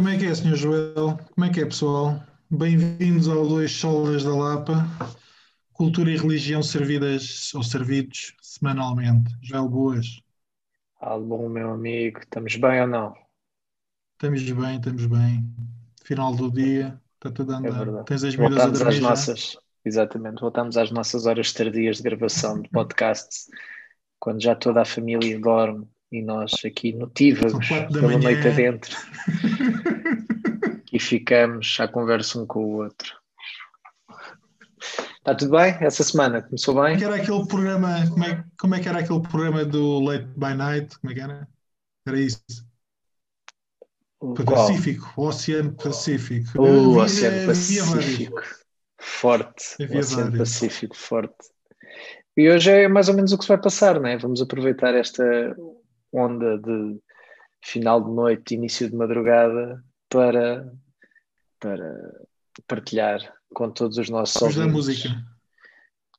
Como é que é, Sr. Joel? Como é que é, pessoal? Bem-vindos ao Dois Solas da Lapa. Cultura e religião servidas ou servidos semanalmente. Joel Boas. Alô, meu amigo, estamos bem ou não? Estamos bem, estamos bem. Final do dia, está tudo a É andar. verdade. Tens as Voltamos às já? nossas, exatamente, voltamos às nossas horas tardias de gravação de podcasts, quando já toda a família dorme e nós aqui notívagos pela noite adentro ficamos à conversa um com o outro. Está tudo bem? Essa semana começou Como é bem? que era aquele programa? Como é, como é que era aquele programa do Late by Night? Como é que era? Era isso. O? Pacífico, o Oceano Pacífico. O Havia- Oceano. Pacífico. Forte. Havia Oceano vários. Pacífico, forte. E hoje é mais ou menos o que se vai passar, né? Vamos aproveitar esta onda de final de noite, início de madrugada para, para partilhar com todos os nossos Vamos dar ouvintes. música.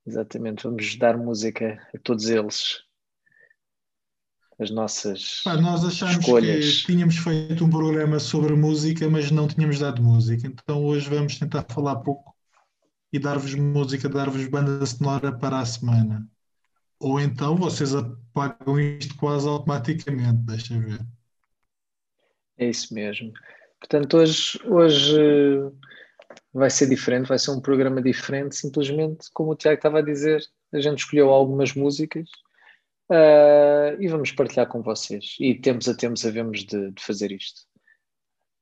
Exatamente, vamos dar música a todos eles. As nossas. Pá, nós achámos Escolhas. que tínhamos feito um programa sobre música, mas não tínhamos dado música. Então hoje vamos tentar falar pouco e dar-vos música, dar-vos banda sonora para a semana. Ou então vocês apagam isto quase automaticamente, deixa ver. É isso mesmo. Portanto, hoje, hoje eh, vai ser diferente, vai ser um programa diferente, simplesmente como o Tiago estava a dizer, a gente escolheu algumas músicas ah, e vamos partilhar com vocês. E tempos a tempos havemos de, de fazer isto.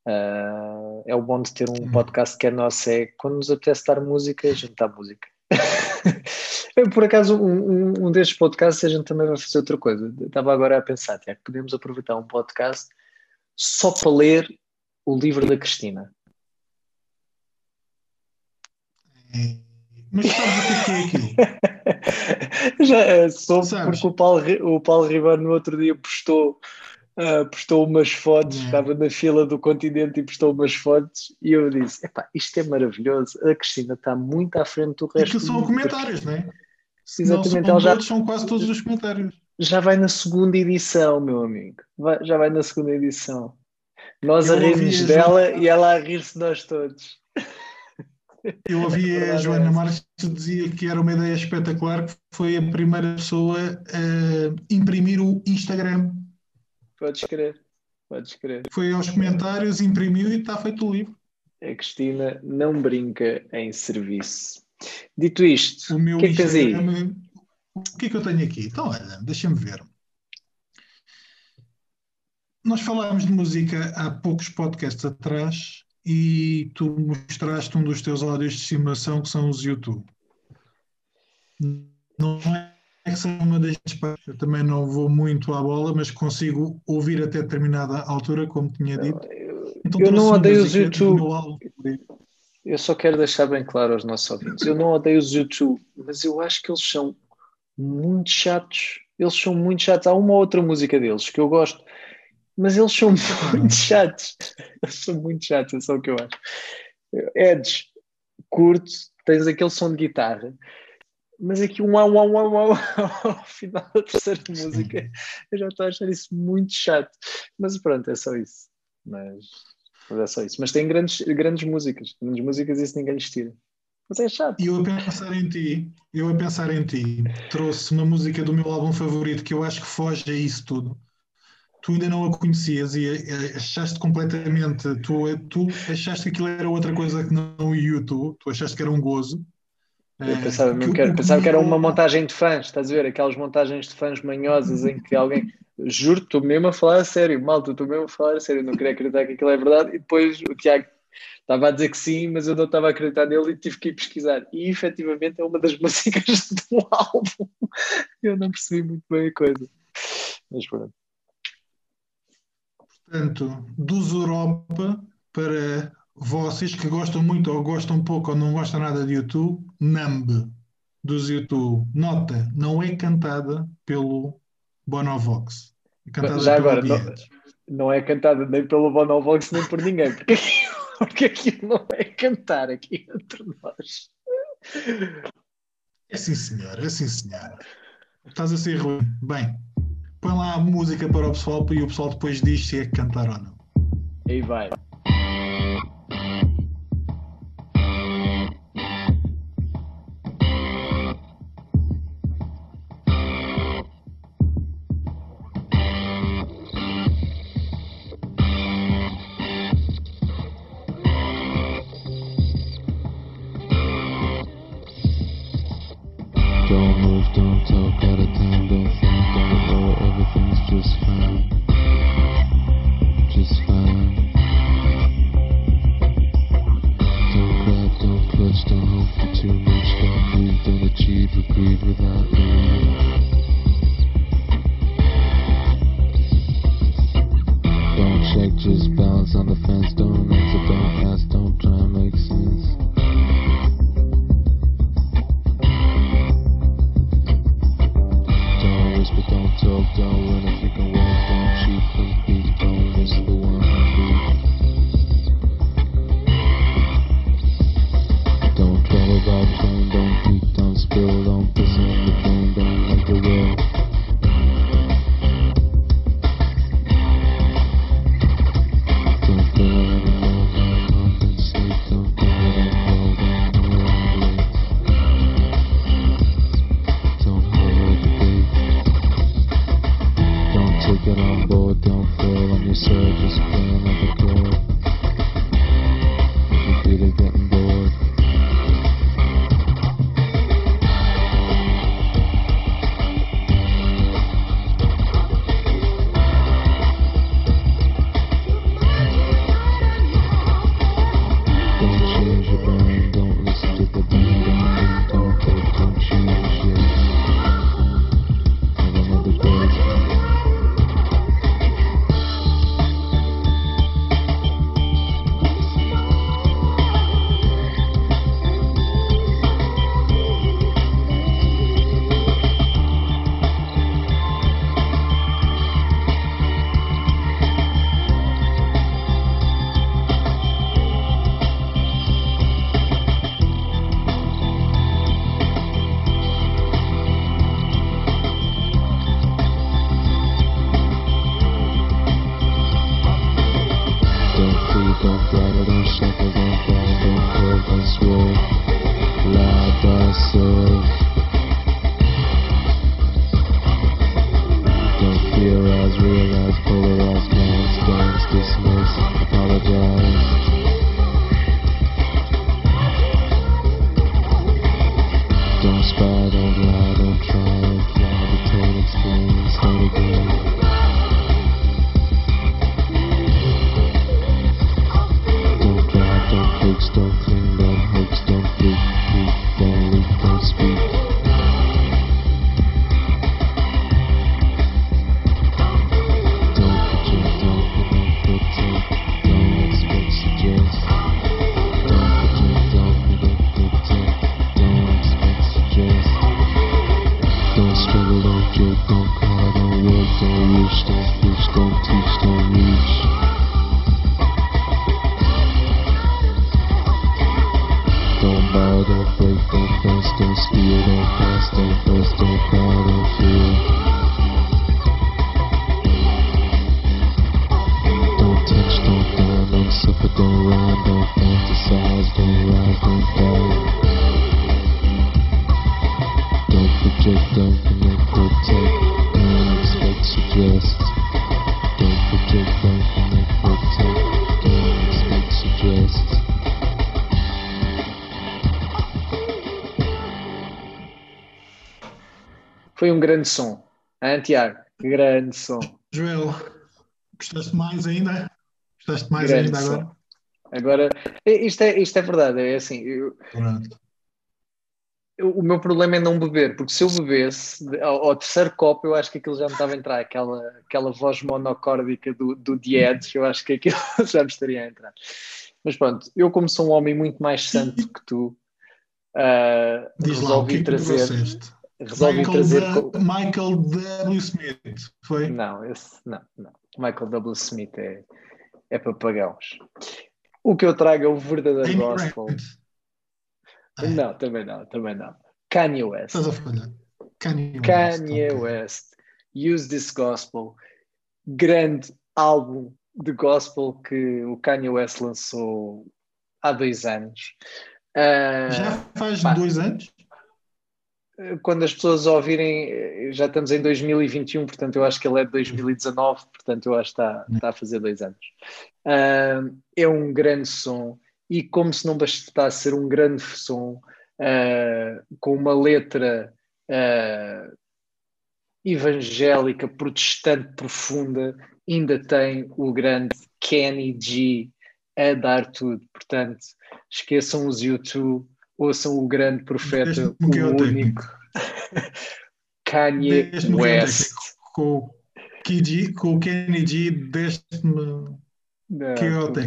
Ah, é o bom de ter um podcast que é nosso, é quando nos apetece dar música, a gente dá música. Por acaso, um, um, um destes podcasts a gente também vai fazer outra coisa. Estava agora a pensar, Tiago, podemos aproveitar um podcast só para ler o livro da Cristina. É. Mas sabes o que é é aquilo? Já eh, soube Sabes? porque o Paulo, o Paulo Ribeiro no outro dia postou, ah, postou umas fotos, É. estava na fila do continente e postou umas fotos e eu disse, epá, isto é maravilhoso, a Cristina está muito à frente do resto Aquilo são comentários, não é? Exatamente, não ela são já- são quase todos os comentários. Já vai na segunda edição, meu amigo, Vai- já vai na segunda edição. Nós Eu a rirmos dela e ela a rir-se nós todos. Eu ouvi a Joana. Marques que dizia que era uma ideia espetacular, que foi a primeira pessoa a imprimir o Instagram. Podes crer, podes crer. Foi aos comentários, imprimiu e está feito o livro. A Cristina não brinca em serviço. Dito isto, O meu o que é que tens aí? O que é que eu tenho aqui? Então, olha, deixa-me ver. Nós falámos de música há poucos podcasts atrás e tu mostraste um dos teus áudios de estimação que são os YouTube. Não é que seja uma das partes, eu também não vou muito à bola, mas consigo ouvir até determinada altura, como tinha dito. Então eu não odeio os YouTube. Eu só quero deixar bem claro aos nossos ouvintes. Eu não odeio os YouTube, mas eu acho que eles são muito chatos. Eles são muito chatos. Há uma ou outra música deles que eu gosto, mas eles são muito chatos. Eles são muito chatos, é só o que eu acho. Eds, curto, tens aquele som de guitarra, mas aqui um uau, uau, uau, uau, ao final da terceira música, eu já estou a achar isso muito chato. Mas pronto, é só isso. Mas, mas é só isso. Mas tem grandes, grandes músicas. Grandes músicas, isso ninguém lhes tira. Mas é chato. E eu a pensar em ti, eu a pensar em ti, trouxe uma música do meu álbum favorito que eu acho que foge a isso tudo. Tu ainda não a conhecias e achaste completamente, tu, tu achaste que aquilo era outra coisa que não o YouTube, tu achaste que era um gozo. Eu Eh, pensava, que que era, pensava que era uma montagem de fãs, estás a ver? Aquelas montagens de fãs manhosas em que alguém. Juro, estou mesmo a falar a sério, malta, estou mesmo a falar a sério, não queria acreditar que aquilo é verdade. E depois o Tiago estava a dizer que sim, mas eu não estava a acreditar nele e tive que ir pesquisar. E efetivamente é uma das músicas do álbum. Eu não percebi muito bem a coisa. Mas pronto. Portanto, dos Europa para vocês que gostam muito ou gostam pouco ou não gostam nada de YouTube, Numb dos YouTube. Nota, não é cantada pelo Bonovox. É cantada Já agora, não-. Não é cantada nem pelo Bonovox nem por ninguém, porque, porque aquilo não é cantar aqui entre nós. É sim, senhor, é sim, senhor. Estás a ser ruim. Bem, põe lá a música para o pessoal e o pessoal depois diz se é cantar ou não. Aí vai. Don't break, don't connect, protect, don't expect, suggest. Foi um grande som. Hã, Tiago? Grande som. Joel, gostaste mais ainda? Gostaste mais Grande ainda agora? som. Agora, isto é, isto é verdade, é assim, eu- Pronto. eu- o meu problema é não beber, porque se eu bebesse ao, ao terceiro copo, eu acho que aquilo já me estava a entrar, aquela, aquela voz monocórdica do, do Edge, eu acho que aquilo já me estaria a entrar. Mas pronto, eu como sou um homem muito mais santo que tu, ah, Diz lá, o resolvi que é que trazer, trouxeste? Resolvi Michael, trazer Michael W. Smith, foi? Não, esse não, não. Michael W. Smith é, é papagãos. O que eu trago é o verdadeiro Amy gospel. Grant. Não, também não, também não. Kanye West. Estás a falhar. Kanye West. Kanye ok. West. Use This Gospel. Grande álbum de gospel que o Kanye West lançou há dois anos. Ah, Já faz pá. dois anos? Quando as pessoas ouvirem, eh, já estamos em 2021, portanto eu acho que ele é de 2019, portanto eu acho que está, está a fazer dois anos. Ah, é um grande som e como se não bastasse ser um grande som, ah, com uma letra eh, evangélica, protestante profunda, ainda tem o grande Kenny G a dar tudo. Portanto, esqueçam os YouTube, ouçam o grande profeta, o único Kanye West. Com com o Kenny G, deste-me. É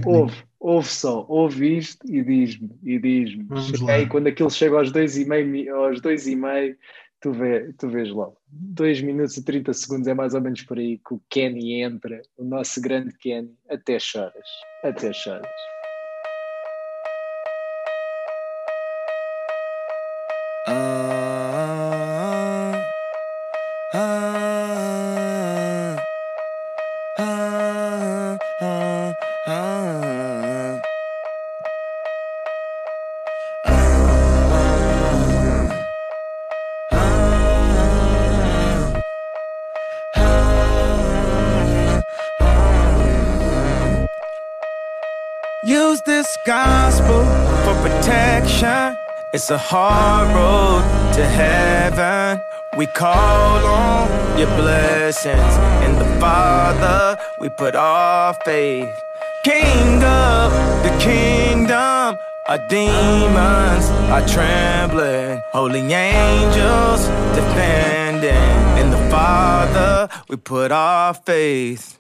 ouve, ouve só, ouve isto e diz-me, e diz-me. Aí, quando aquilo chega aos dois e meio, aos dois e meio, tu, vê, tu vês logo. 2 minutos e 30 segundos é mais ou menos por aí que o Kenny entra, o nosso grande Kenny, até choras, até choras. It's a hard road to heaven. We call on your blessings. In the Father, we put our faith. King of the kingdom, our demons are trembling. Holy angels defending. In the Father, we put our faith.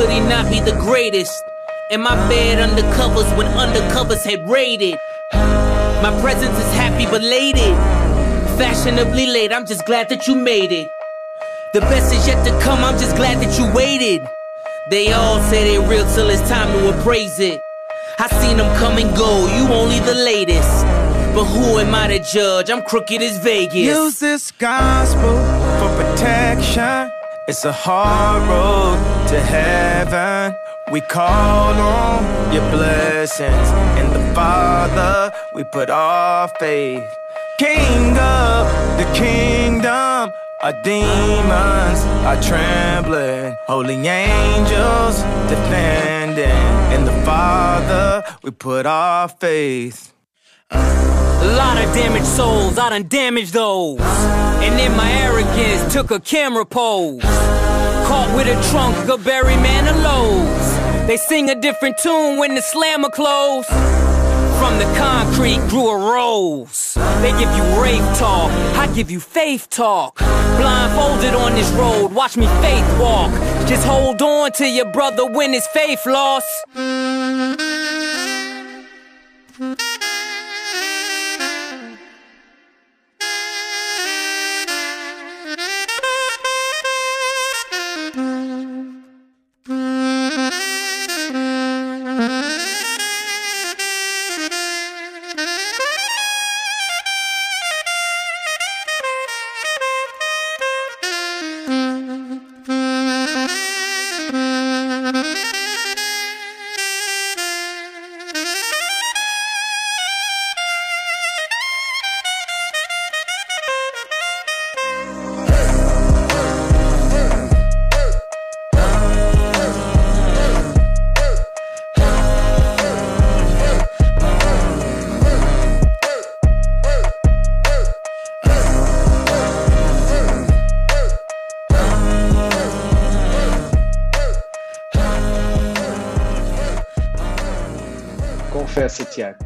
Could he not be the greatest? In my bed undercovers when undercovers had raided. My presence is happy belated. Fashionably late, I'm just glad that you made it. The best is yet to come, I'm just glad that you waited. They all say they real till it's time to appraise it. I seen them come and go, you only the latest. But who am I to judge? I'm crooked as Vegas. Use this gospel for protection. It's a hard road to heaven. We call on your blessings. In the Father, we put our faith. King of the kingdom, our demons are trembling. Holy angels defending. In the Father, we put our faith. A lot of damaged souls, I done damaged those. And in my arrogance, took a camera pose. Caught with a trunk a berry man of Barry Manilow's. They sing a different tune when the slammer close. From the concrete grew a rose. They give you rave talk, I give you faith talk. Blindfolded on this road, watch me faith walk. Just hold on to your brother when his faith lost.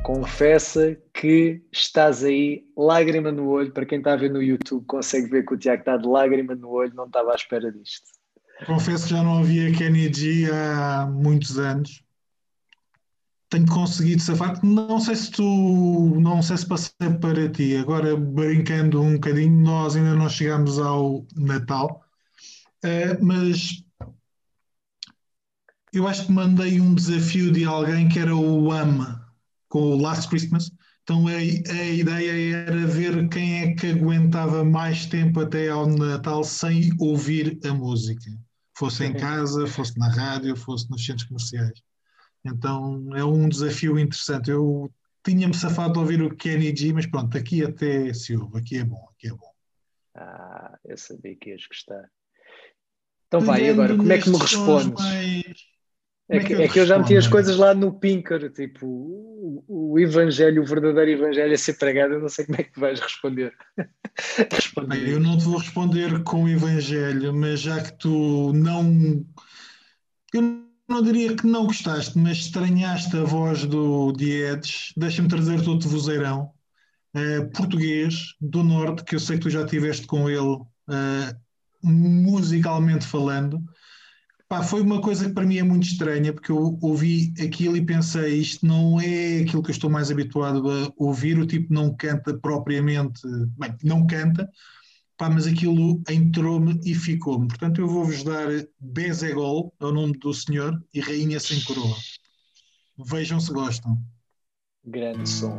Confessa, que estás aí, lágrima no olho. Para quem está a ver no YouTube, consegue ver que o Tiago está de lágrima no olho, não estava à espera disto. Confesso que já não havia Kenny G há muitos anos. Tenho conseguido safar. Não sei se tu, não sei se passei para ti. Agora, brincando um bocadinho, nós ainda não chegamos ao Natal, Eh, mas eu acho que mandei um desafio de alguém que era o AMA, com o Last Christmas. Então a, a ideia era ver quem é que aguentava mais tempo até ao Natal sem ouvir a música. Fosse em casa, fosse na rádio, fosse nos centros comerciais. Então é um desafio interessante. Eu tinha-me safado de ouvir o Kenny G, mas pronto, aqui até se ouve, aqui é bom, aqui é bom. Ah, eu sabia que ias gostar. Então vai, agora, como é que me respondes? mais- É é que, é que eu já meti as coisas lá no Pinker, tipo, o, o evangelho, o verdadeiro evangelho a ser pregado, eu não sei como é que vais responder. Responder Bem, eu não te vou responder com o Evangelho, mas já que tu não. Eu não diria que não gostaste, mas estranhaste a voz do Diedes, deixa-me trazer-te outro vozeirão. eh, português do Norte, que eu sei que tu já estiveste com ele, eh, musicalmente falando. Pá, foi uma coisa que para mim é muito estranha, porque eu ouvi aquilo e pensei, isto não é aquilo que eu estou mais habituado a ouvir, o tipo não canta propriamente, bem, não canta, pá, mas aquilo entrou-me e ficou-me. Portanto, eu vou-vos dar Bezegol, é o nome do senhor, e Rainha Sem Coroa. Vejam se gostam. grande som.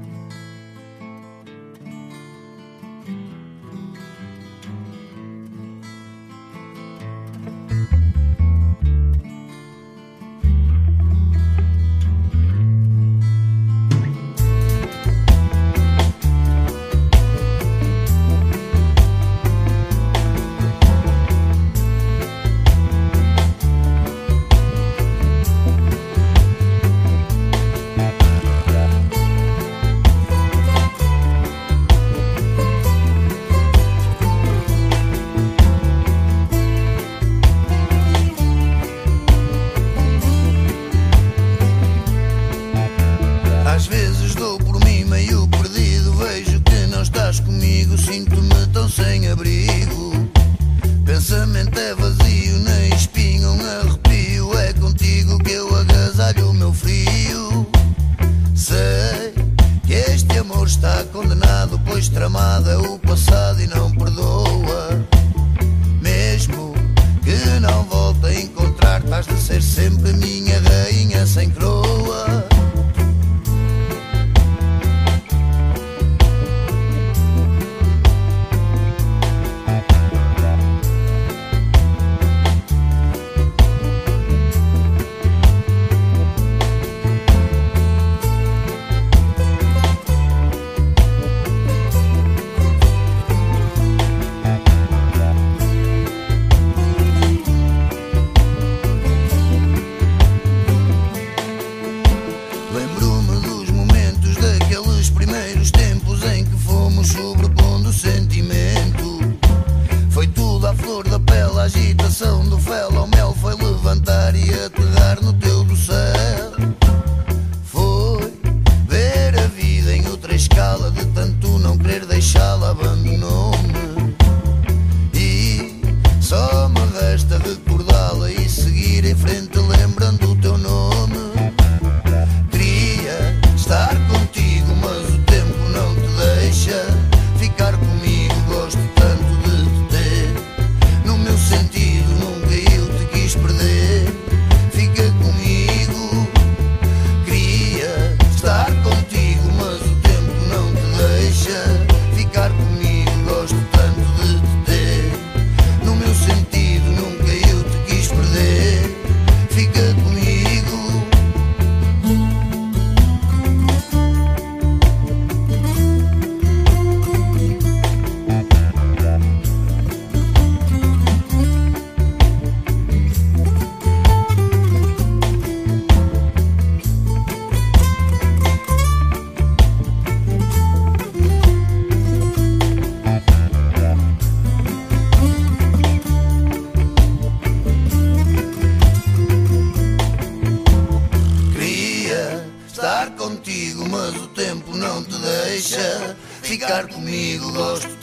Comigo. Gosto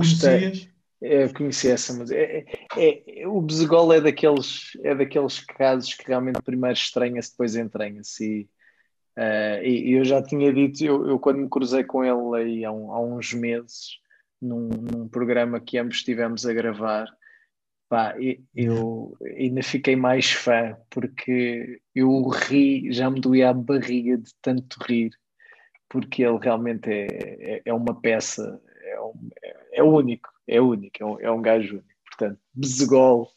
conhecias. É, eu conheci essa música. É, é- é- o Bezegol é daqueles, é daqueles casos que realmente primeiro estranha-se, depois entranha-se. E, eh, e- eu já tinha dito, eu, eu quando me cruzei com ele aí há, um- há uns meses, num, num programa que ambos estivemos a gravar, pá, eu ainda fiquei mais fã, porque eu ri, já me doía a barriga de tanto rir, porque ele realmente é, é, é uma peça, é, um- é- é único, é único, é um, é um gajo único. Portanto, Bezegol,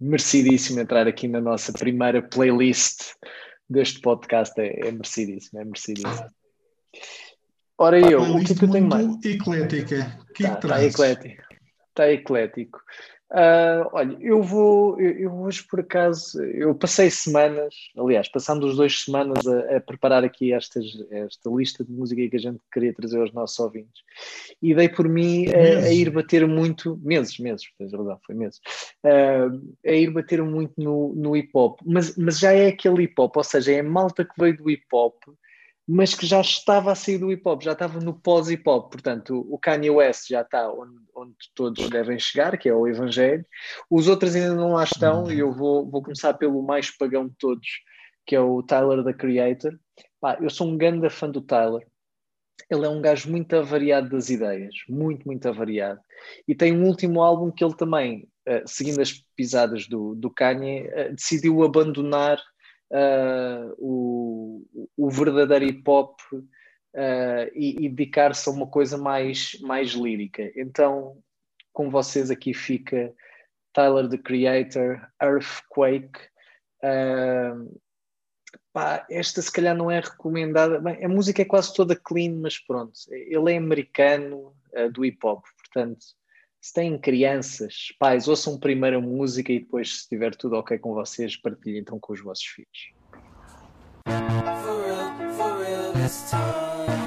merecidíssimo entrar aqui na nossa primeira playlist deste podcast, é, é merecidíssimo, é merecidíssimo. Ora eu, o que é que eu tenho mais? eclética. Que Está que tá trazes? eclético. Está eclético. Ah, olha, eu vou, eu, eu hoje por acaso, eu passei semanas, aliás, passando os dois semanas a, a preparar aqui estas, esta lista de música que a gente queria trazer aos nossos ouvintes. E dei por mim a, a ir bater muito, meses, meses, tens razão, foi meses, ah, a ir bater muito no, no hip hop, mas, mas já é aquele hip hop, ou seja, é a malta que veio do hip hop mas que já estava a sair do hip hop, já estava no pós-hip hop. Portanto, o Kanye West já está onde, onde todos devem chegar, que é o Evangelho. Os outros ainda não lá estão, e eu vou, vou começar pelo mais pagão de todos, que é o Tyler, the Creator. Pá, eu sou um grande fã do Tyler. Ele é um gajo muito avariado das ideias, muito, muito avariado. E tem um último álbum que ele também, eh, seguindo as pisadas do, do Kanye, eh, decidiu abandonar uh, o, o verdadeiro hip hop uh, e, e dedicar-se a uma coisa mais, mais lírica. Então, com vocês aqui fica Tyler the Creator, Earthquake. Uh, pá, esta se calhar não é recomendada. Bem, a música é quase toda clean, mas pronto. Ele é americano uh, do hip hop, portanto se têm crianças, pais, ouçam primeiro a música e depois, se estiver tudo ok com vocês, partilhem então com os vossos filhos. For real, for real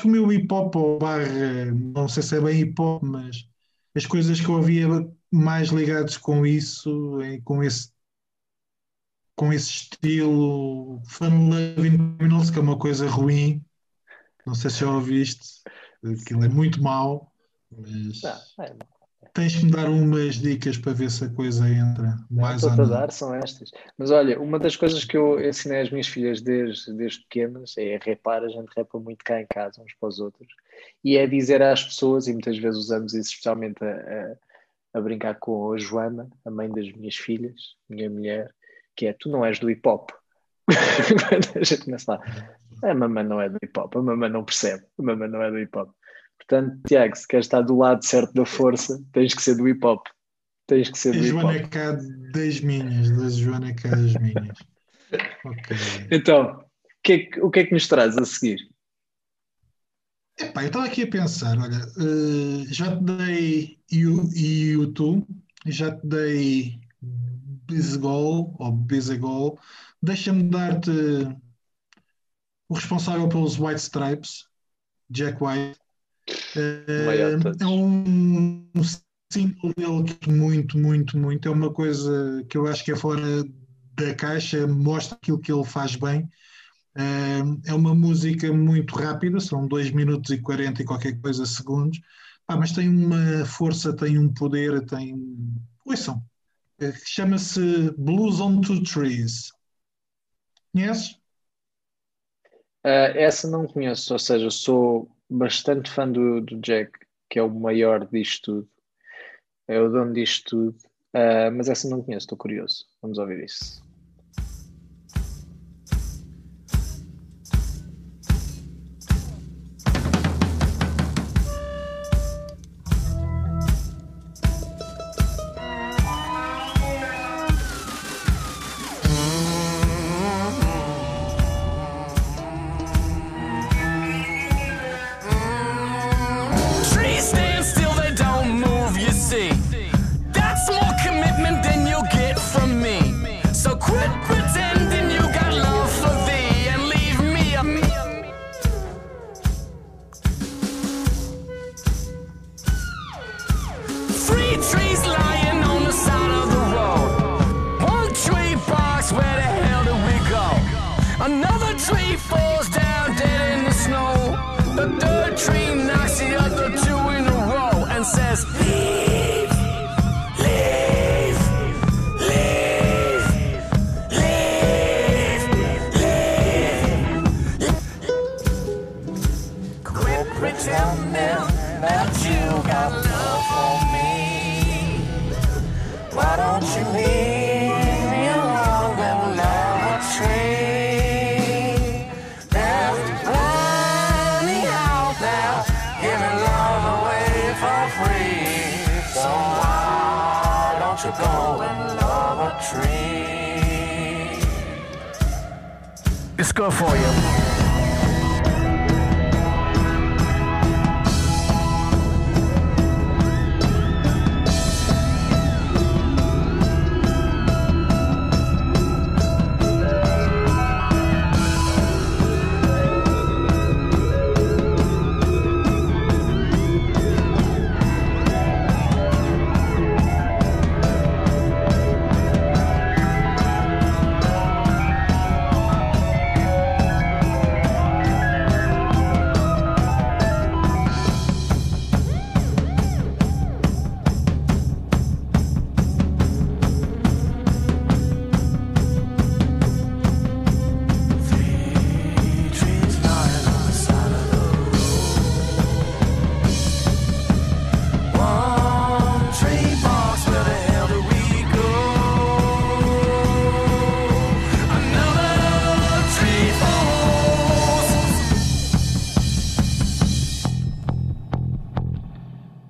Sabes que o meu hip hop, ou barra, não sei se é bem hip hop, mas as coisas que eu ouvia mais ligadas com isso, com esse, com esse estilo Fun Loving Criminals, que é uma coisa ruim. Não sei se já ouviste, aquilo é muito mau, mas Não, é, tens que me dar umas dicas para ver se a coisa entra não mais ou a dar, são estas. Mas olha, uma das coisas que eu ensinei às minhas filhas desde, desde pequenas é repar, a gente repa muito cá em casa, uns para os outros, e é dizer às pessoas, e muitas vezes usamos isso especialmente a, a, a brincar com a Joana, a mãe das minhas filhas, minha mulher, que é tu não és do hip hop. Quando a gente começa lá, a mamãe não é do hip hop, a mamãe não percebe, a mamãe não é do hip hop. Portanto, Tiago, se queres estar do lado certo da força, tens que ser do hip hop. Tens que ser do hip Joana hop. é cá das minhas, da Joana é cá das minhas. Ok. Então, o que, é que, o que é que nos traz a seguir? Epá, eu estava aqui a pensar, olha, eh, já te dei You- YouTube, já te dei Bizgol, ou Bizagol, deixa-me dar-te o responsável pelos White Stripes, Jack White. É um, um single dele que muito, muito, muito, é uma coisa que eu acho que é fora da caixa, mostra aquilo que ele faz bem. É uma música muito rápida, são 2 minutos e 40 e qualquer coisa segundos, Pá, mas tem uma força, tem um poder, tem. Ouçam, eh, chama-se Blues on Two Trees. Conheces? Ah, essa não conheço, ou seja, sou bastante fã do, do Jack, que é o maior disto tudo, é o dono disto tudo, Ah, mas essa não conheço, estou curioso. Vamos ouvir isso. Another tree falls down dead in the snow. The third tree knocks the other two in a row and says, score for you.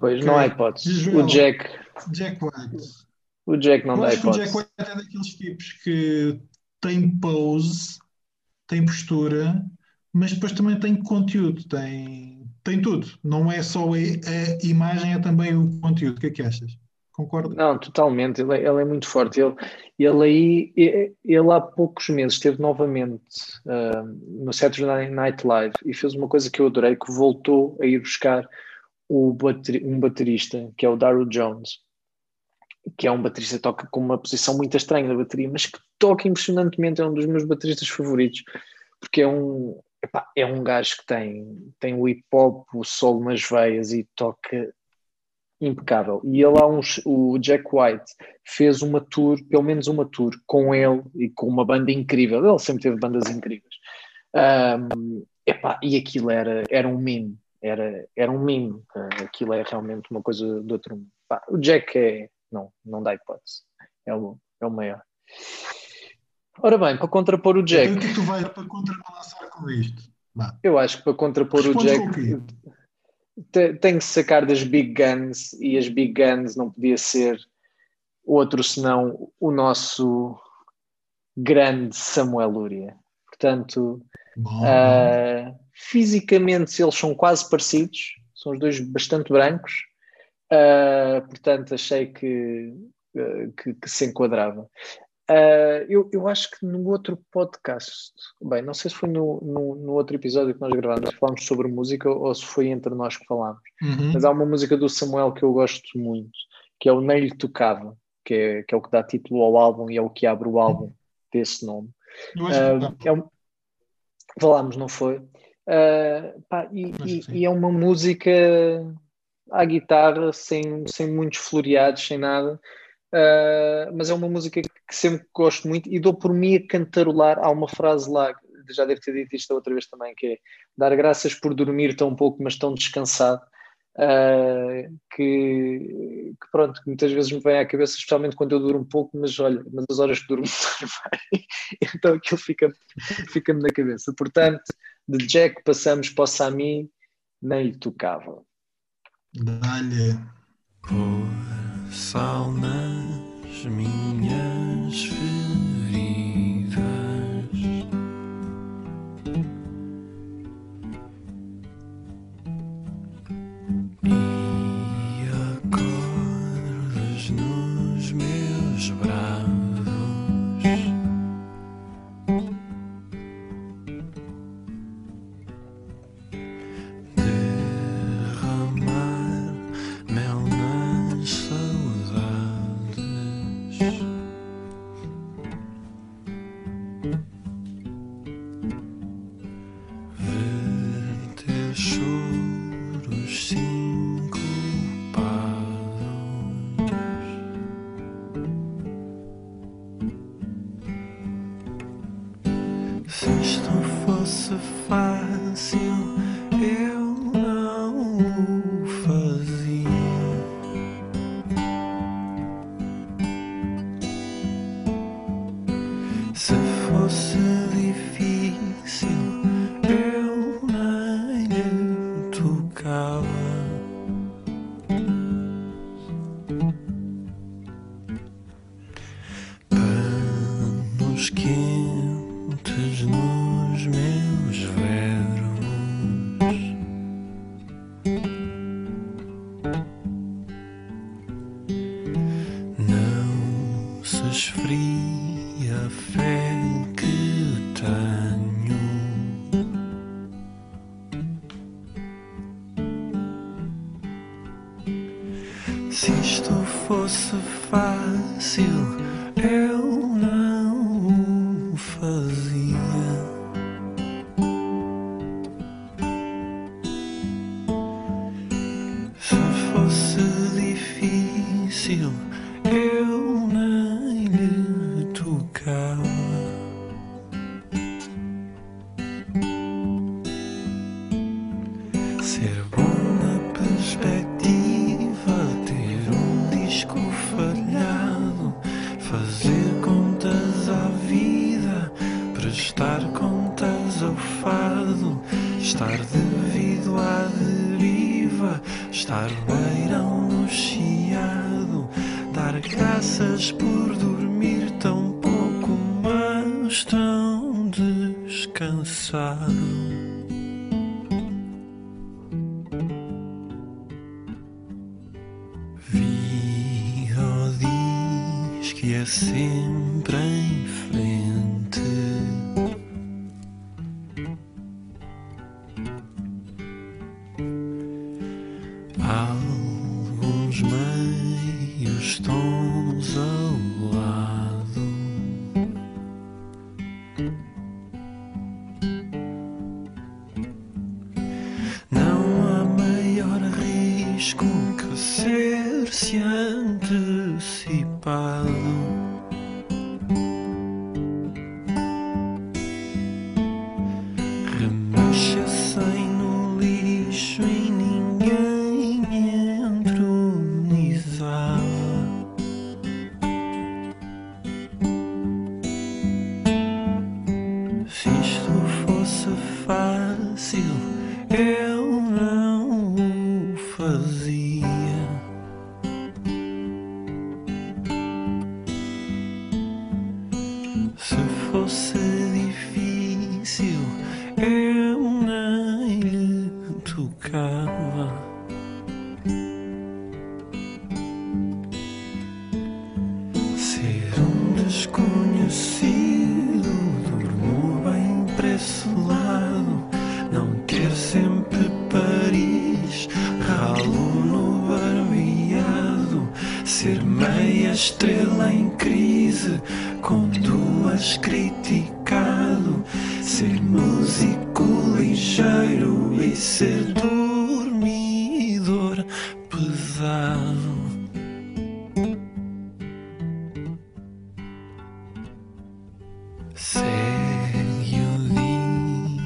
Pois não há hipótese. Joel. O Jack, Jack White. o Jack não Eu dá acho que o hipótese. Jack White é daqueles tipos que tem pose, tem postura, mas depois também tem conteúdo, tem, tem tudo. Não é só a, imagem, é também o conteúdo. O que é que achas? Concordo. Não, totalmente. Ele, é- ele é muito forte. Ele, ele aí, ele há poucos meses esteve novamente ah, no Saturday Night Live e fez uma coisa que eu adorei, que voltou a ir buscar bateri- um baterista, que é o Daryl Jones, que é um baterista que toca com uma posição muito estranha da bateria, mas que toca impressionantemente, é um dos meus bateristas favoritos, porque é um, epá, é um gajo que tem, tem o hip hop, o solo nas veias e toca impecável. E ele há uns, o Jack White fez uma tour, pelo menos uma tour, com ele e com uma banda incrível. Ele sempre teve bandas incríveis. Ahm, epá, e aquilo era, era um meme, era, era um. Ah, aquilo é realmente uma coisa do outro mundo. Pá, o Jack é, não, não dá hipótese. É o, é o maior. Ora bem, para contrapor o Jack, Então, o que é que tu vais para contrabalançar com isto? Vá. eu acho que para contrapor o Respondes Jack o te- tem que sacar das Big Guns e as Big Guns não podia ser outro senão o nosso grande Samuel Lúria. Portanto, Ah, fisicamente eles são quase parecidos, são os dois bastante brancos, ah, portanto achei que, ah, que, que se enquadrava. Eu, eu acho que no outro podcast, bem, não sei se foi no, no, no outro episódio que nós gravamos, falámos sobre música ou se foi entre nós que falámos, uhum. mas há uma música do Samuel que eu gosto muito, que é o Nem Lhe Tocava, que é, que é o que dá título ao álbum e é o que abre o álbum desse nome. Eu acho que é um- Falámos, não foi? Ah, pá, e, e- e é uma música à guitarra, sem, sem muitos floreados, sem nada, Ah, mas é uma música que sempre gosto muito e dou por mim a cantarolar. Há uma frase lá, já devo ter dito isto outra vez também, que é dar graças por dormir tão pouco, mas tão descansado. Ah, que, que pronto, que muitas vezes me vem à cabeça, especialmente quando eu durmo pouco, mas olha, mas as horas que durmo então aquilo fica, fica-me na cabeça. Portanto, de Jack passamos para o Sami, nem tocava. dá-lhe. Pôr sal nas minhas feridas Se sempre em frente. Segue-o,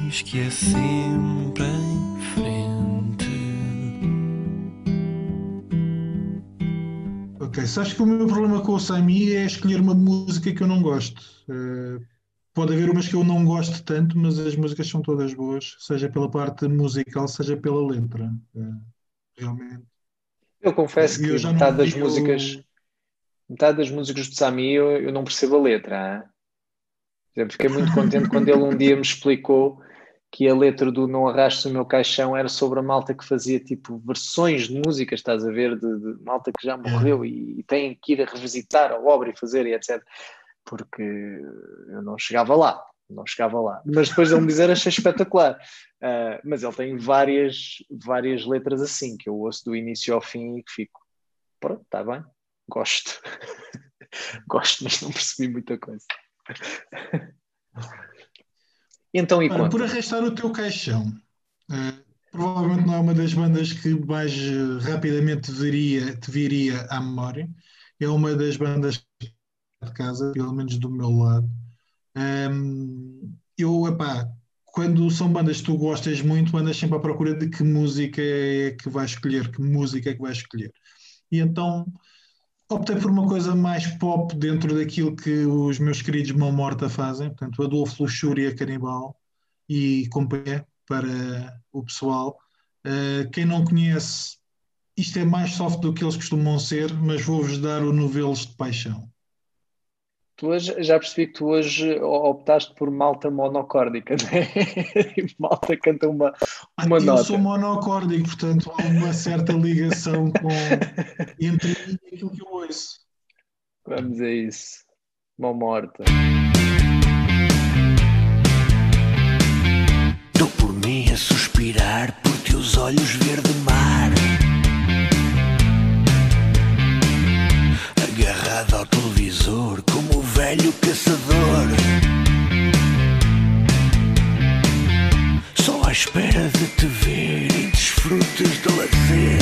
diz que é sempre em frente. Ok, sabes que o meu problema com o Sami é escolher uma música que eu não gosto. Eh, pode haver umas que eu não gosto tanto, mas as músicas são todas boas, seja pela parte musical, seja pela letra. Eh, realmente. Eu confesso Eu que já não metade das o- músicas, metade das músicas do Sami eu, eu não percebo a letra. hã? Exemplo, fiquei muito contente quando ele um dia me explicou que a letra do Não Arrastes o Meu Caixão era sobre a malta que fazia tipo versões de músicas, estás a ver, de, de malta que já morreu e, e tem que ir a revisitar a obra e fazer e etc. Porque eu não chegava lá, não chegava lá. Mas depois ele me dizer achei espetacular. Ah, mas ele tem várias, várias letras assim, que eu ouço do início ao fim e que fico, pronto, está bem, gosto. gosto, mas não percebi muita coisa. Então, e Ora, por arrastar o teu caixão, eh, provavelmente não é uma das bandas que mais eh, rapidamente viria, te viria à memória. É uma das bandas de casa, pelo menos do meu lado. Ahm, eu, epá, quando são bandas que tu gostas muito, andas sempre à procura de que música é que vais escolher, que música é que vais escolher. E então optei por uma coisa mais pop dentro daquilo que os meus queridos Mão Morta fazem, portanto, Adolfo Luxúria Canibal e companhia para o pessoal. Uh, quem não conhece, isto é mais soft do que eles costumam ser, mas vou-vos dar o Novelos de Paixão. Tu hoje, já percebi que tu hoje optaste por malta monocórdica, né? malta canta uma, uma eu nota. sou monocórdico, portanto há uma certa ligação com, entre mim e aquilo que eu ouço. Vamos a isso. Mão morta. Dou por mim a suspirar por teus olhos verde mar. Agarrado ao televisor como o velho caçador. Espera de te ver e desfrutes de lazer.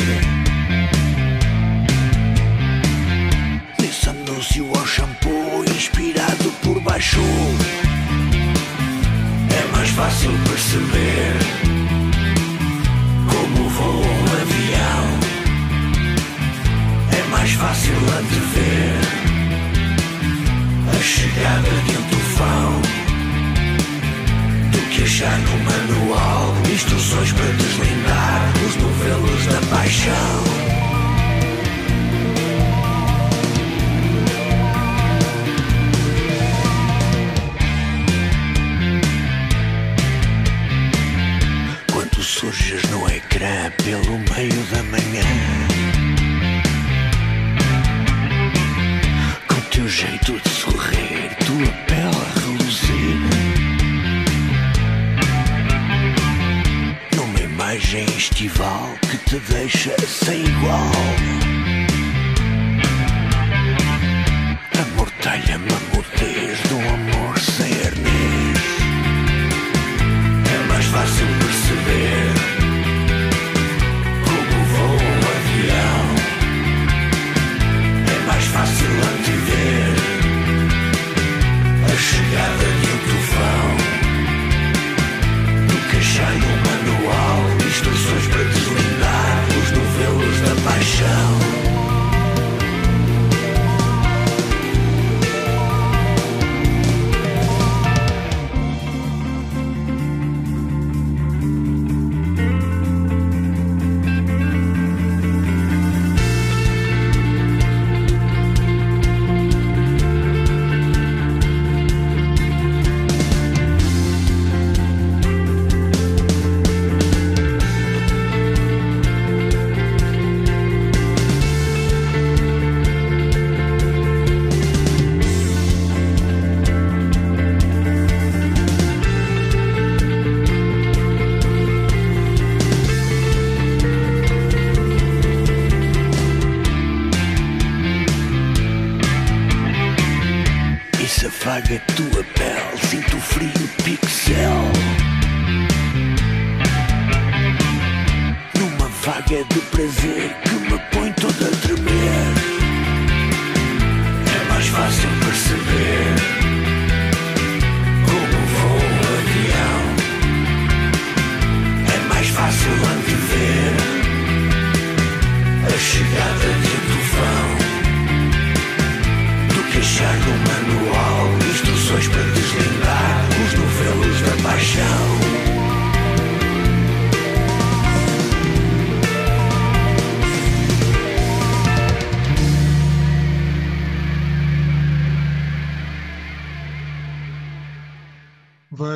Nesse anúncio ao shampoo inspirado por baixo. É mais fácil perceber como voa um avião. É mais fácil antever a chegada de um tufão que achar no manual instruções para deslindar os novelos da paixão. Surges no ecrã pelo meio da manhã Com teu jeito de sorrir, tua pele a reluzir. Numa imagem estival que te deixa sem igual. Amortalha-me a mudez amor sem hernês. É mais fácil perceber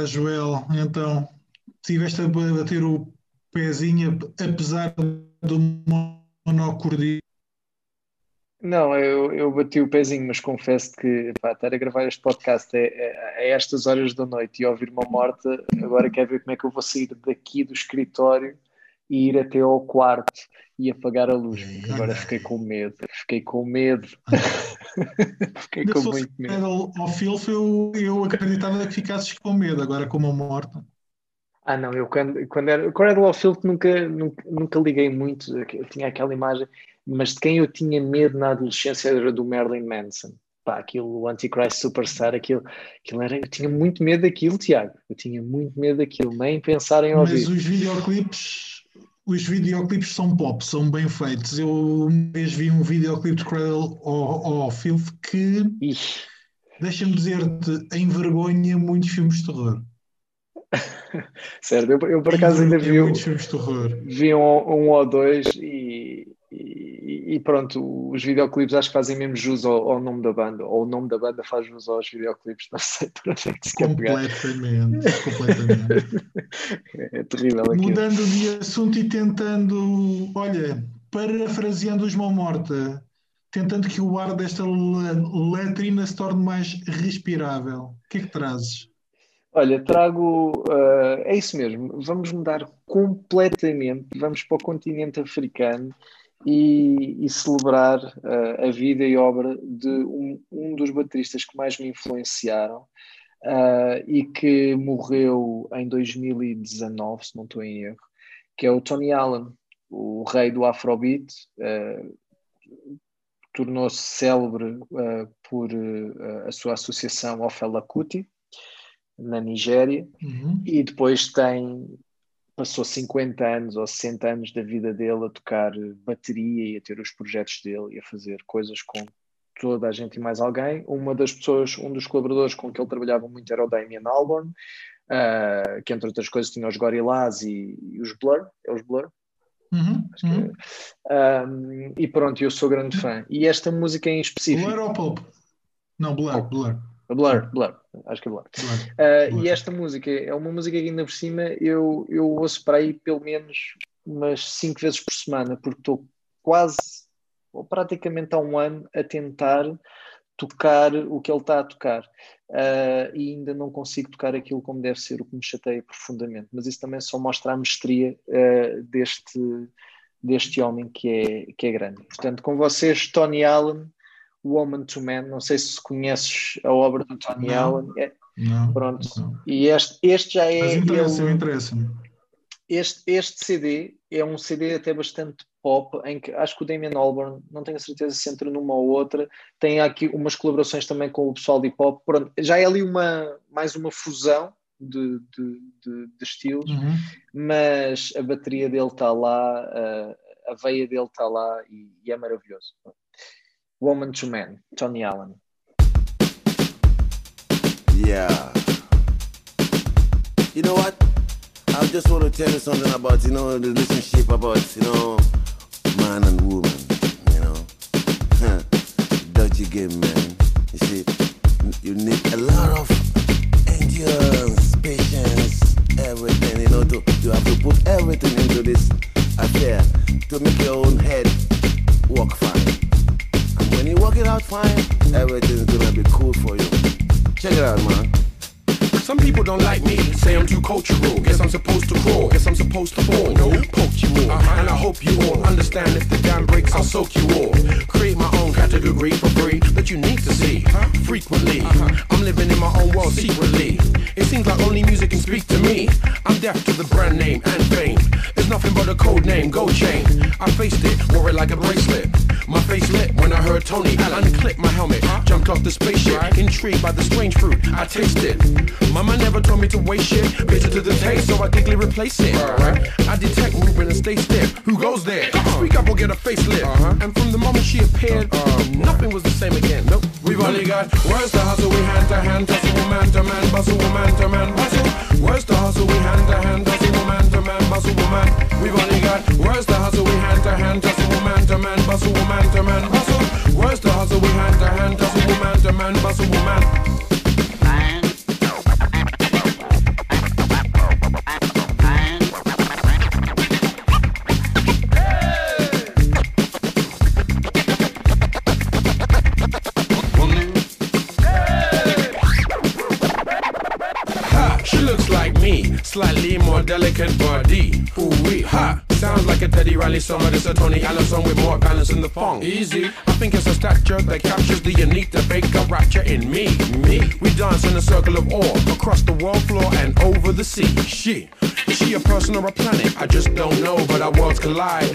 Joel, então, tiveste a bater o pezinho, apesar do monocordismo. Não, eu, eu bati o pezinho, mas confesso que pá, estar a gravar este podcast é, é- a estas horas da noite e ouvir uma morta, agora quero ver como é que eu vou sair daqui do escritório e ir até ao quarto e apagar a luz, porque agora fiquei com medo, fiquei com medo, fiquei Ainda com se muito medo. ao, ao Filth, eu, eu acreditava que ficasses com medo, agora com uma morta. Ah, não, eu quando, quando era, quando era do Off-Field nunca, nunca, nunca liguei muito, eu tinha aquela imagem, mas de quem eu tinha medo na adolescência era do Marilyn Manson. Pá, aquilo, o Antichrist Superstar, aquilo, aquilo era, eu tinha muito medo daquilo, Tiago, eu tinha muito medo daquilo, nem pensar em Mas ouvir. os videoclipes, os videoclipes são pop, são bem feitos. Eu uma vez vi um videoclipe de Cradle ao Filth que, deixa-me dizer-te, envergonha muitos filmes de terror. certo, eu, eu por acaso ainda vi, muitos filmes de terror. vi um, um ou dois e, e, e pronto, os videoclipes acho que fazem mesmo jus ao, ao nome da banda, ou o nome da banda faz jus aos videoclipes, não sei por onde é que se. Completamente, completamente. É terrível aquilo. Mudando de assunto e tentando, olha, parafraseando os Mão Morta, tentando que o ar desta le- letrina se torne mais respirável. O que é que trazes? Olha, trago. eh, é isso mesmo. Vamos mudar completamente. Vamos para o continente africano e, e celebrar eh, a vida e obra de um, um dos bateristas que mais me influenciaram eh, e que morreu em 2019, se não estou em erro, que é o Tony Allen, o rei do Afrobeat. eh, Tornou-se célebre por a sua associação ao Fela Kuti na Nigéria Uhum. e depois tem passou 50 anos ou 60 anos da vida dele a tocar bateria e a ter os projetos dele e a fazer coisas com toda a gente e mais alguém. Uma das pessoas, um dos colaboradores com que ele trabalhava muito era o Damien Albarn, ah, que entre outras coisas tinha os Gorillaz e, e os Blur, é os Blur, Uhum. Uhum. Um, e pronto, eu sou grande fã. E esta música em específico. Blur ou Pop? Não, Blur, Blur. Blur, Blur, acho que é Blur. Blur. Uh, Blur. e esta música é uma música que ainda por cima eu, eu ouço para aí pelo menos umas 5 vezes por semana, porque estou quase ou praticamente há um ano a tentar tocar o que ele está a tocar. Ah, e ainda não consigo tocar aquilo como deve ser, o que me chateia profundamente. Mas isso também só mostra a mestria ah, deste, deste homem que é, que é grande. Portanto, com vocês, Tony Allen, Woman to Man. Não sei se conheces a obra do Tony. Allen. É, Não, pronto. não. E este, este já é. Mas interessa, ele- interessa-me. este, este CD é um CD até bastante pop, em que acho que o Damien Albarn, não tenho a certeza se entra numa ou outra, tem aqui umas colaborações também com o pessoal de hip hop. Pronto, já é ali uma, mais uma fusão de, de, de- de estilos, Uhum. mas a bateria dele está lá, a, a veia dele está lá e, e é maravilhoso. Woman to Man, Tony Allen. Yeah. You know what? I just want to tell you something about, you know, the relationship about, you know, man and woman, you know. Huh. Dodgy game, man. You see, you need a lot of endurance, patience, everything, you know, to, you have to put everything into this affair to make your own head work fine. Work it out fine, everything's gonna be cool for you. Check it out, man. Some people don't like me, say I'm too cultural. Guess I'm supposed to crawl, guess I'm supposed to fall. No, poke you all, uh-huh. and I hope you all understand if the dam breaks, I'll soak you all. Create my own category for free that you need to see frequently. Uh-huh. I'm living in my own world secretly. It seems like only music can speak to me. I'm deaf to the brand name and fame. It's nothing but a code name, gold chain. I faced it, wore it like a bracelet. My face lit when I heard Tony Allen clip my helmet. Jumped off the spaceship, intrigued by the strange fruit. I tasted. Mama never told me to waste shit. Bitter to the taste, so I quickly replace it. I detect movement and stay stiff. Who goes there? Speak up or get a facelift. Uh-huh. And from the moment she appeared, uh-huh. Uh-huh. nothing was the same again. Nope. We've only got where's the hustle? We hand to hand, tussle, man to man, bustle, man to man, bustle. Where's the hustle? We hand to hand, tussle, man, bustle, man. We've only got where's the hustle? We hand to hand, tussle, woman to man, bustle, woman to man, bustle. Where's the hustle? We hand to hand, tussle, man to man, bustle, man. She looks like me, slightly more delicate body. Ooh wee, ha. Sounds like a Teddy Riley song, but it's a Tony Allen song with more balance in the funk. Easy, I think it's a stature that captures the Anita Baker rapture in me. Me, we dance in a circle of awe across the world floor and over the sea. She, is she a person or a planet? I just don't know, but our worlds collide.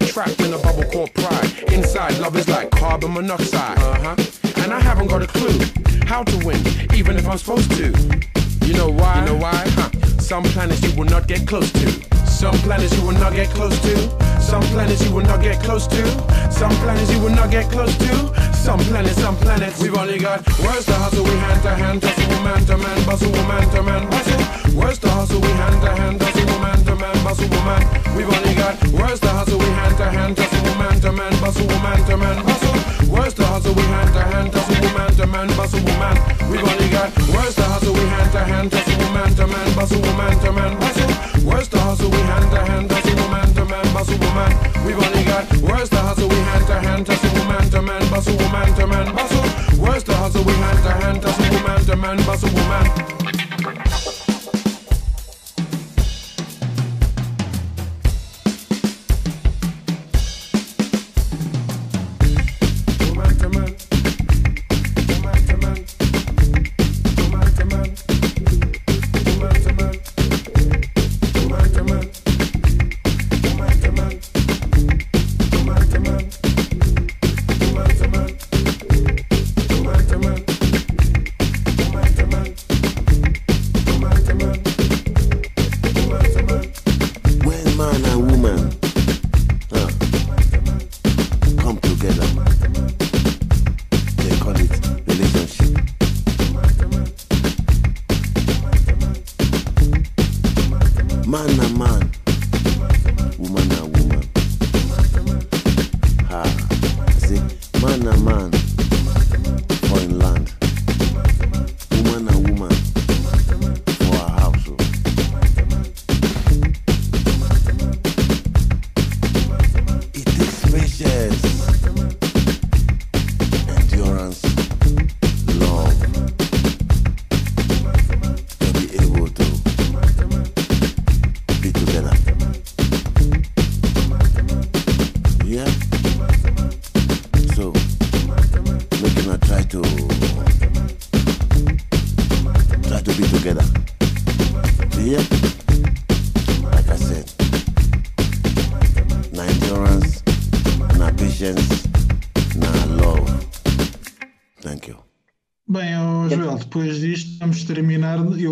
Trapped in a bubble called pride. Inside, love is like carbon monoxide. Uh huh. And I haven't got a clue how to win, even if I'm supposed to. You know why? You know why? Huh. Some planets you will not get close to. Some planets you will not get close to. Some planets you will not get close to. Some planets you will not get close to. Some planets, some planets. We've only got where's the hustle? We hand to hand, tussle, man to man, bustle, man to man, bustle. Where's the hustle? We hand to hand, tussle, man to man, bustle, man. We've only got where's the hustle? We hand to hand, tussle, man to man, bustle, man to man, bustle. Where's the hustle? We hand to hand, tussle, man to man, bustle, man. We've only got where's the hustle? We hand to hand, tussle, man to man, bustle, man to man, bustle. Where's the hustle? We hand to hand, tussle, man to man, bustle, man. We've only got where's the hustle? We hand to hand, tussle, man to man, bustle, man to man, bustle. Where's the hustle? We hand to hand, tussle, man to man, bustle, man. to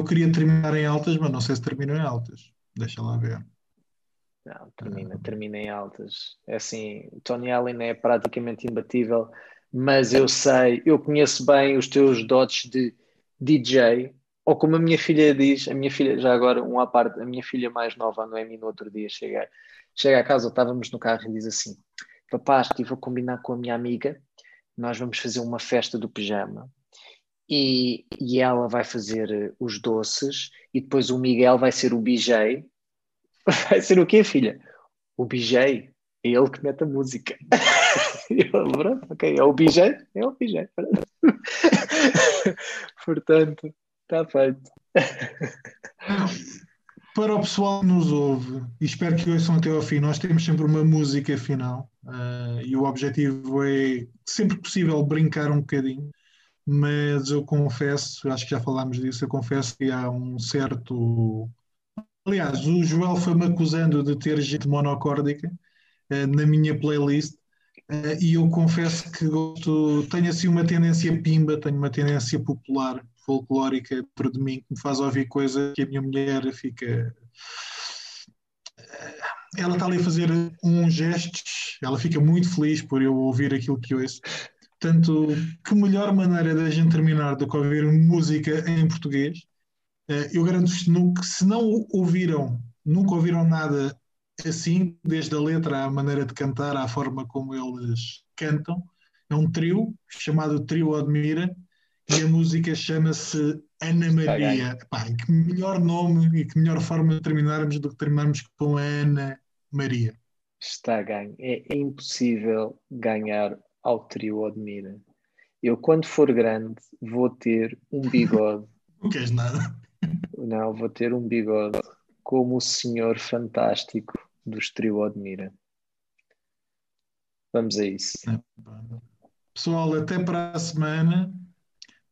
queria terminar em altas, mas não sei se termino em altas. Deixa lá ver. Não, termina, termina em altas. É assim, Tony Allen é praticamente imbatível, mas eu sei, eu conheço bem os teus dotes de DJ, ou como a minha filha diz, a minha filha, já agora, um à parte, a minha filha mais nova, a Noemi, no outro dia, chega, chega a casa, estávamos no carro e diz assim: Papá, estive a combinar com a minha amiga, nós vamos fazer uma festa do pijama. E, e ela vai fazer eh, os doces, e depois o Miguel vai ser o BJ, Vai ser o quê, filha? O BJ. É ele que mete a música. Eu, pronto, ok, é o BJ? É o BJ. Portanto, está feito. Para o pessoal que nos ouve, e espero que ouçam até ao fim, nós temos sempre uma música final ah, e o objetivo é, sempre que possível, brincar um bocadinho, mas eu confesso, acho que já falámos disso, eu confesso que há um certo. Aliás, o Joel foi-me acusando de ter gente monocórdica ah, na minha playlist eh, e eu confesso que gosto, tenho assim uma tendência pimba, tenho uma tendência popular, folclórica dentro de mim, que me faz ouvir coisas que a minha mulher fica. eh, Ela está ali a fazer uns gestos, ela fica muito feliz por eu ouvir aquilo que ouço. Portanto, que melhor maneira da gente terminar do que ouvir música em português? Eh, Eu garanto-vos que se não ouviram, nunca ouviram nada assim, desde a letra à maneira de cantar, à forma como eles cantam. É um trio chamado Trio Admira e a música chama-se Ana Maria. Pá, que melhor nome e que melhor forma de terminarmos do que terminarmos com a Ana Maria. Está ganho. É impossível ganhar ao trio Admira. Eu, quando for grande, vou ter um bigode. Não queres nada. Não, vou ter um bigode como o senhor fantástico dos trio Admira. Vamos a isso. Pessoal, até para a semana.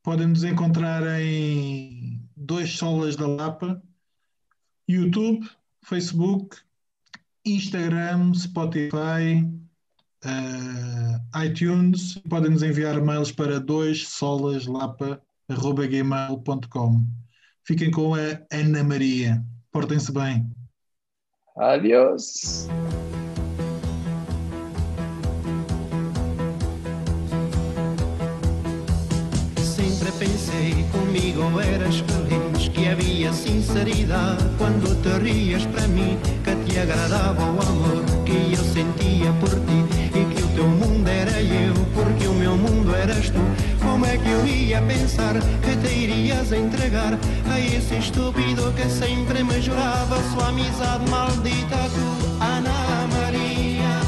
Podem nos encontrar em Dois Solas da Lapa, YouTube, Facebook, Instagram, Spotify, eh, iTunes. Podem nos enviar mails para doissolaslapa.gmail.com. Fiquem com a Ana Maria. Portem-se bem. Adiós. Sempre pensei comigo eras feliz Que havia sinceridade quando te rias para mim Que te agradava o amor que eu sentia por ti teu mundo era eu porque o meu mundo eras tu. Como é que eu ia pensar que te irias entregar A esse estúpido que sempre me jurava Sua amizade maldita tu, Ana Maria?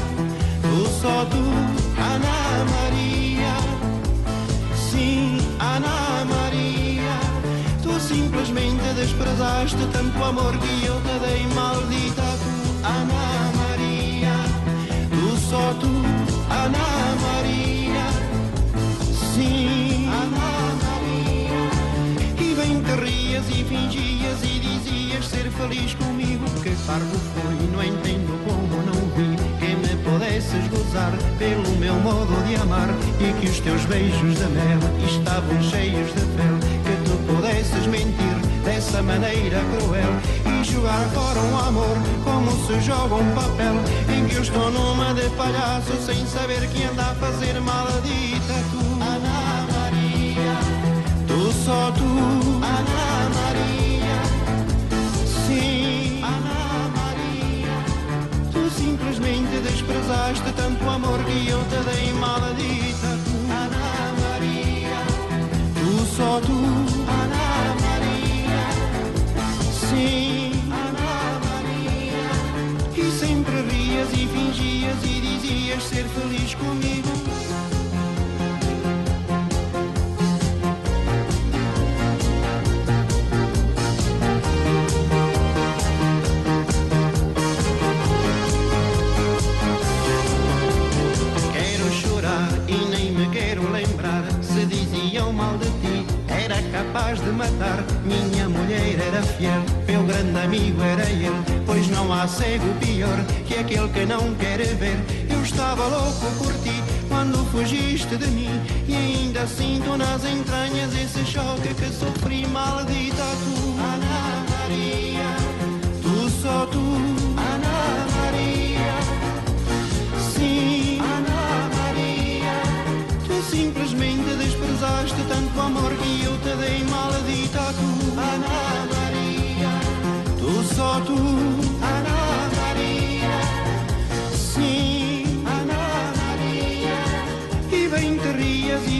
Tu só tu, Ana Maria. Sim, Ana Maria, tu simplesmente desprezaste tanto amor que eu te dei, maldita tu, Ana Maria. Tu só tu, Ana Maria. Sim, Ana Maria. E bem te rias e fingias e dizias ser feliz comigo. Que parvo foi, não entendo como não vi que me pudesses gozar pelo meu modo de amar e que os teus beijos de mel estavam cheios de fel. Que tu pudesses mentir dessa maneira cruel jogar fora um amor como se joga um papel em que eu estou numa de palhaço sem saber que anda a fazer maldita tu, Ana Maria. Tu só tu, Ana Maria. Sim, Ana Maria. Tu simplesmente desprezaste tanto amor que eu te dei, maldita dizias ser feliz comigo. Quero chorar e nem me quero lembrar se dizia capaz de matar. Minha mulher era fiel, meu grande amigo era ele. Pois não há cego pior que aquele que não quer ver. Estava louco por ti quando fugiste de mim. E ainda sinto nas entranhas esse choque que sofri maldita tu. Ana Maria, tu só tu. Ana Maria, sim. Ana Maria, tu simplesmente desprezaste tanto amor que eu te dei maldita tu. Ana Maria, tu só tu.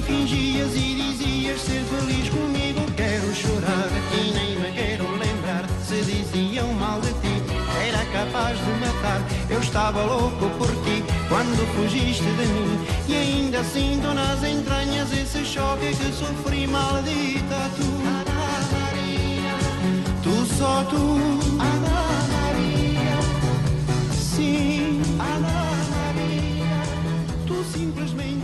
fingias e dizias ser feliz comigo. Quero chorar e nem me quero lembrar se diziam mal de ti. Era capaz de matar, eu estava louco por ti quando fugiste de mim. E ainda sinto nas entranhas esse choque que sofri, maldita tu. Tu só tu. Sim, tu simplesmente.